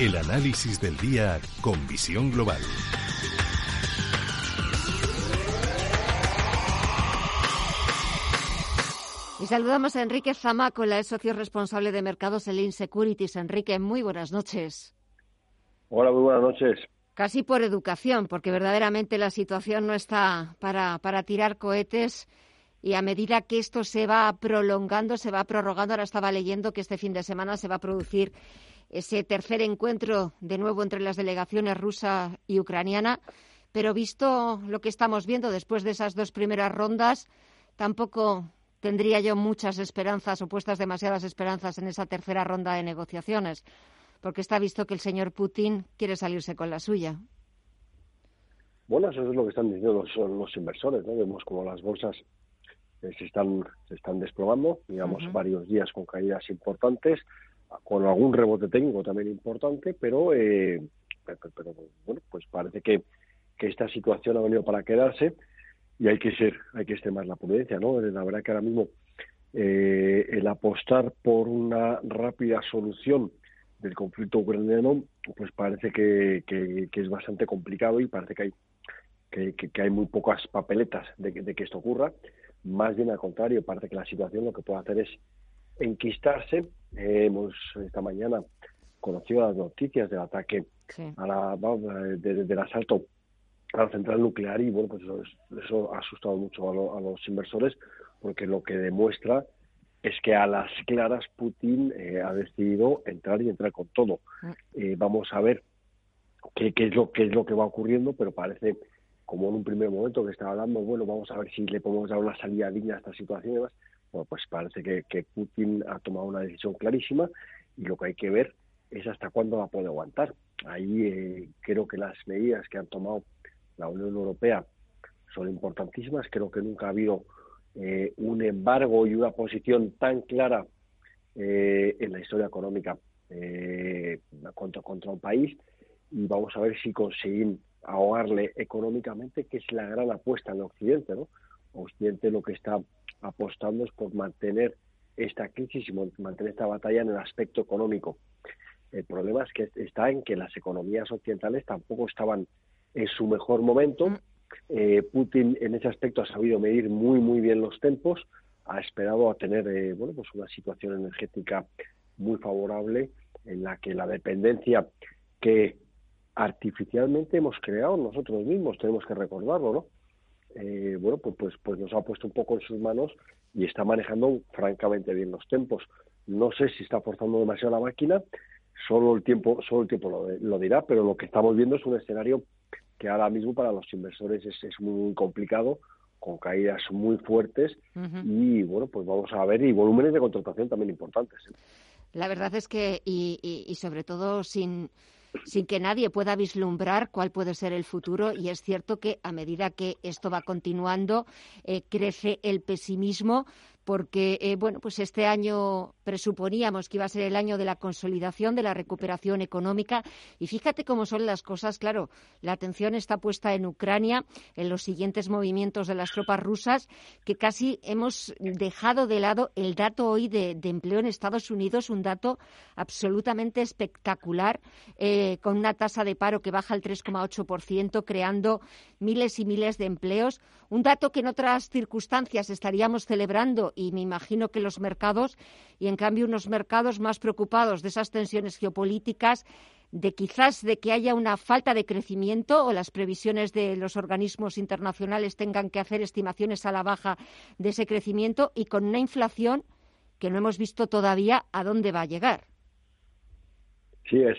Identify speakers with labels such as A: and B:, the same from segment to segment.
A: El análisis del día con visión global.
B: Y saludamos a Enrique Zamacola, el socio responsable de mercados en Insecurities. Enrique, muy buenas noches.
C: Hola, muy buenas noches.
B: Casi por educación, porque verdaderamente la situación no está para, para tirar cohetes y a medida que esto se va prolongando, se va prorrogando, ahora estaba leyendo que este fin de semana se va a producir ese tercer encuentro de nuevo entre las delegaciones rusa y ucraniana, pero visto lo que estamos viendo después de esas dos primeras rondas, tampoco tendría yo muchas esperanzas o puestas demasiadas esperanzas en esa tercera ronda de negociaciones, porque está visto que el señor Putin quiere salirse con la suya.
C: Bueno, eso es lo que están diciendo los, inversores, ¿no? Vemos como las bolsas eh, se están se están desplomando, digamos, varios días con caídas importantes, con algún rebote técnico también importante, pero, eh, pero, bueno, pues parece que, que esta situación ha venido para quedarse y hay que ser, hay que extremar la prudencia, ¿no? La verdad que ahora mismo eh, el apostar por una rápida solución del conflicto ucraniano, pues parece que, que, es bastante complicado y parece que hay que, que hay muy pocas papeletas de que, de que esto ocurra. Más bien al contrario, parece que la situación lo que puede hacer es enquistarse. hemos esta mañana conocido las noticias del ataque a la, del asalto a la central nuclear y bueno, pues eso, ha asustado mucho a, los inversores porque lo que demuestra es que a las claras Putin eh, ha decidido entrar y entrar con todo. Mm. Eh, vamos a ver qué, qué, es lo, qué es lo que va ocurriendo, pero parece, como en un primer momento que estaba hablando, bueno, vamos a ver si le podemos dar una salida digna a esta situación y demás. Bueno, pues parece que, Putin ha tomado una decisión clarísima y lo que hay que ver es hasta cuándo la puede aguantar. Ahí eh, creo que las medidas que han tomado la Unión Europea son importantísimas. Creo que nunca ha habido eh, un embargo y una posición tan clara eh, en la historia económica eh, contra, contra un país y vamos a ver si consiguen ahogarle económicamente, que es la gran apuesta en Occidente. ¿no? Occidente lo que está apostando es por mantener esta crisis y mantener esta batalla en el aspecto económico. El problema es que está en que las economías occidentales tampoco estaban en su mejor momento. Mm. Eh, Putin en ese aspecto ha sabido medir muy muy bien los tempos, ha esperado a tener eh, bueno pues una situación energética muy favorable en la que la dependencia que artificialmente hemos creado nosotros mismos tenemos que recordarlo, ¿no? Eh, bueno pues, pues pues nos ha puesto un poco en sus manos y está manejando francamente bien los tempos. No sé si está forzando demasiado la máquina, solo el tiempo solo el tiempo lo, lo dirá, pero lo que estamos viendo es un escenario que ahora mismo para los inversores es, es muy complicado, con caídas muy fuertes y bueno, pues vamos a ver y volúmenes de contratación también importantes. ¿eh?
B: La verdad es que, y, y, sobre todo sin, sin que nadie pueda vislumbrar cuál puede ser el futuro y es cierto que a medida que esto va continuando eh, crece el pesimismo porque eh, bueno, pues este año presuponíamos que iba a ser el año de la consolidación, de la recuperación económica. Y fíjate cómo son las cosas, claro, la atención está puesta en Ucrania, en los siguientes movimientos de las tropas rusas, que casi hemos dejado de lado el dato hoy de, empleo en Estados Unidos, un dato absolutamente espectacular, eh, con una tasa de paro que baja al 3,8%, creando miles y miles de empleos, un dato que en otras circunstancias estaríamos celebrando y me imagino que los mercados, y en cambio unos mercados más preocupados de esas tensiones geopolíticas, de quizás de que haya una falta de crecimiento o las previsiones de los organismos internacionales tengan que hacer estimaciones a la baja de ese crecimiento y con una inflación que no hemos visto todavía a dónde va a llegar.
C: Sí, es,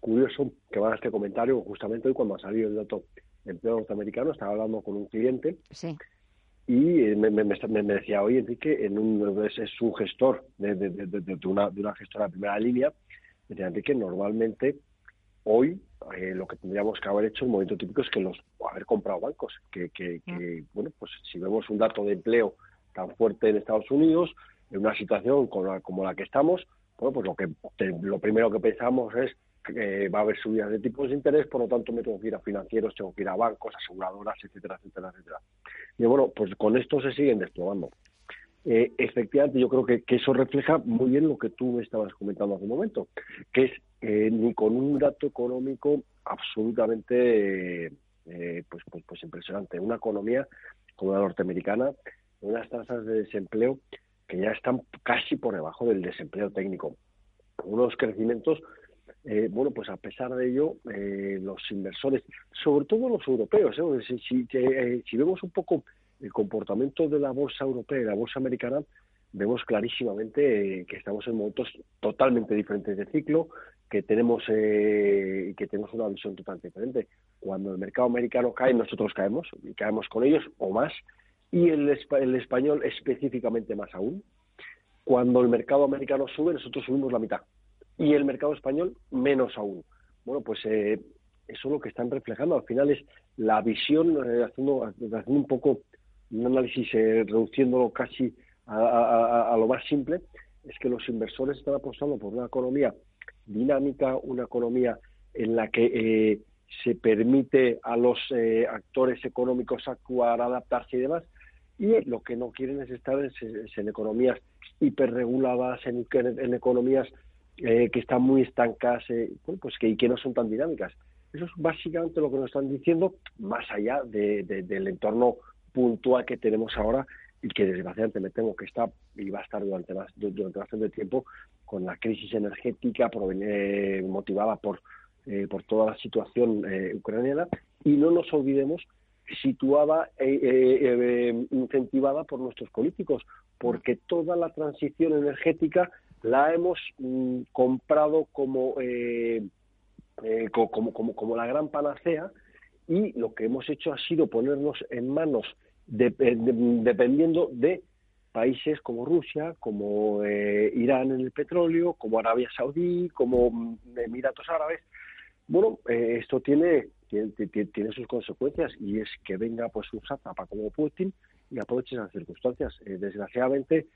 C: curioso que va a este comentario justamente hoy cuando ha salido el dato de empleo norteamericano, estaba hablando con un cliente
B: sí
C: y eh, me, me, me, decía, oye, Enrique, en un, es, un gestor de, de, de, una, de una gestora de primera línea, me decía, Enrique, normalmente hoy eh, lo que tendríamos que haber hecho en un momento típico es que los haber comprado bancos, que, que, que, bueno, pues si vemos un dato de empleo tan fuerte en Estados Unidos, en una situación como la, que estamos, bueno, pues lo que lo primero que pensamos es que va a haber subidas de tipos de interés, por lo tanto me tengo que ir a financieros, tengo que ir a bancos, aseguradoras, etcétera, etcétera, etcétera. Y bueno, pues con esto se siguen desplomando. Eh, efectivamente, yo creo que, eso refleja muy bien lo que tú me estabas comentando hace un momento, que es eh, ni con un dato económico absolutamente eh, pues, pues, pues impresionante. Una economía como la norteamericana, unas tasas de desempleo que ya están casi por debajo del desempleo técnico. Unos crecimientos, eh, bueno, pues a pesar de ello, eh, los inversores, sobre todo los europeos, ¿eh? si, si, vemos un poco el comportamiento de la bolsa europea y la bolsa americana, vemos clarísimamente que estamos en momentos totalmente diferentes de ciclo, que tenemos que tenemos una visión totalmente diferente. Cuando el mercado americano cae, nosotros caemos y caemos con ellos o más y el, el español específicamente más aún. Cuando el mercado americano sube, nosotros subimos la mitad y el mercado español menos aún. Bueno, pues eh, eso es lo que están reflejando. Al final es la visión, eh, haciendo, haciendo un poco un análisis, eh, reduciéndolo casi a, lo más simple, es que los inversores están apostando por una economía dinámica, una economía en la que se permite a los actores económicos actuar, adaptarse y demás, y lo que no quieren es estar en, economías hiperreguladas, en, en economías eh, que están muy estancas eh, pues que, y que no son tan dinámicas. Eso es básicamente lo que nos están diciendo, más allá del entorno puntual que tenemos ahora y que desgraciadamente me temo que está y va a estar durante, durante bastante tiempo con la crisis energética eh, motivada por, por toda la situación ucraniana. Y no nos olvidemos situada e incentivada por nuestros políticos, porque toda la transición energética la hemos mm, comprado como, como, como, como, la gran panacea y lo que hemos hecho ha sido ponernos en manos, dependiendo de países como Rusia, como Irán en el petróleo, como Arabia Saudí, como mm, Emiratos Árabes. Bueno, esto tiene tiene, sus consecuencias y es que venga pues un sátrapa como Putin y aproveche esas circunstancias. Eh, desgraciadamente,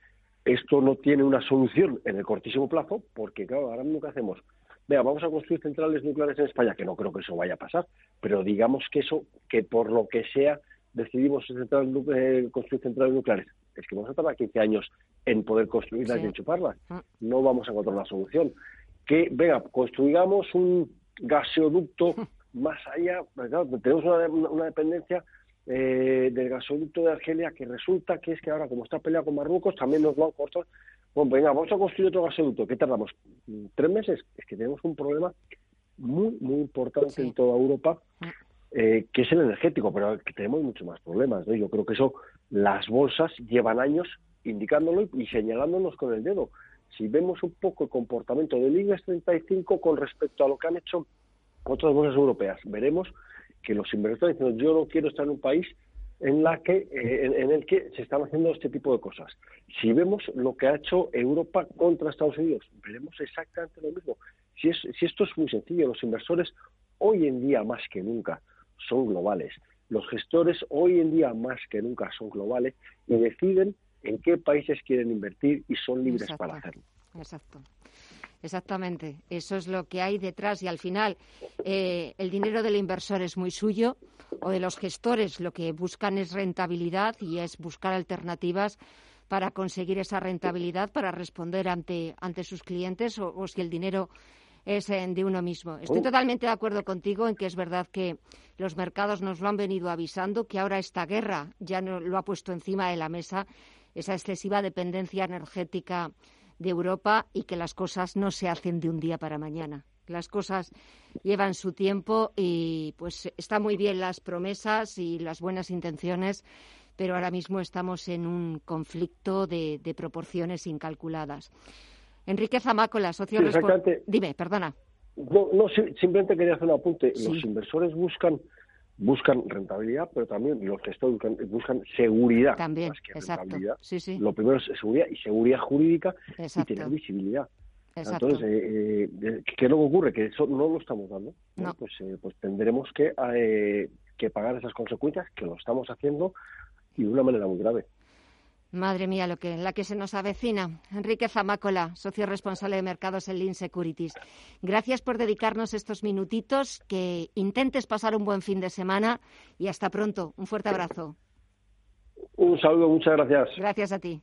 C: esto no tiene una solución en el cortísimo plazo porque, claro, ahora mismo que hacemos, vea, vamos a construir centrales nucleares en España, que no creo que eso vaya a pasar, pero digamos que eso, que por lo que sea, decidimos eh, construir centrales nucleares, es que vamos a tardar 15 años en poder construirlas y enchufarlas. Ah. No vamos a encontrar una solución. Que, venga, construigamos un gaseoducto más allá, pues tenemos una, dependencia eh, del gasoducto de Argelia que resulta que es que ahora, como está peleado con Marruecos, también nos lo han cortado. Bueno, venga, vamos a construir otro gasoducto. ¿Qué tardamos? ¿Tres meses? Es que tenemos un problema muy, muy importante en toda Europa, eh, que es el energético, pero que tenemos muchos más problemas. ¿no? Yo creo que eso, las bolsas llevan años indicándolo y señalándonos con el dedo. Si vemos un poco el comportamiento del IBEX 35 con respecto a lo que han hecho otras bolsas europeas, veremos que los inversores dicen yo no quiero estar en un país en la que eh, en, el que se están haciendo este tipo de cosas. Si vemos lo que ha hecho Europa contra Estados Unidos, veremos exactamente lo mismo. Si, es, si esto es muy sencillo, los inversores hoy en día más que nunca son globales. Los gestores hoy en día más que nunca son globales y deciden en qué países quieren invertir y son libres para hacerlo.
B: Exacto. Exactamente, eso es lo que hay detrás y al final eh, el dinero del inversor es muy suyo o de los gestores lo que buscan es rentabilidad y es buscar alternativas para conseguir esa rentabilidad, para responder ante, ante sus clientes o, si el dinero es eh, de uno mismo. Estoy oh. totalmente de acuerdo contigo en que es verdad que los mercados nos lo han venido avisando, que ahora esta guerra ya no, lo ha puesto encima de la mesa, esa excesiva dependencia energética de Europa y que las cosas no se hacen de un día para mañana. Las cosas llevan su tiempo y pues están muy bien las promesas y las buenas intenciones, pero ahora mismo estamos en un conflicto de, proporciones incalculadas. Enrique Zamácola, socio
C: sí,
B: Dime, perdona.
C: No, simplemente quería hacer un apunte. Los inversores buscan buscan rentabilidad, pero también los gestores buscan, buscan seguridad.
B: También, exacto. Sí, sí.
C: Lo primero es seguridad y seguridad jurídica y tener visibilidad. Entonces, eh, eh, ¿qué es lo que ocurre? Que eso no lo estamos dando. Pues, eh, pues tendremos que, que pagar esas consecuencias, que lo estamos haciendo y de una manera muy grave.
B: Madre mía, lo que, la que se nos avecina. Enrique Zamácola, socio responsable de mercados en Lean Securities. Gracias por dedicarnos estos minutitos. Que intentes pasar un buen fin de semana y hasta pronto. Un fuerte abrazo.
C: Un saludo, muchas gracias.
B: Gracias a ti.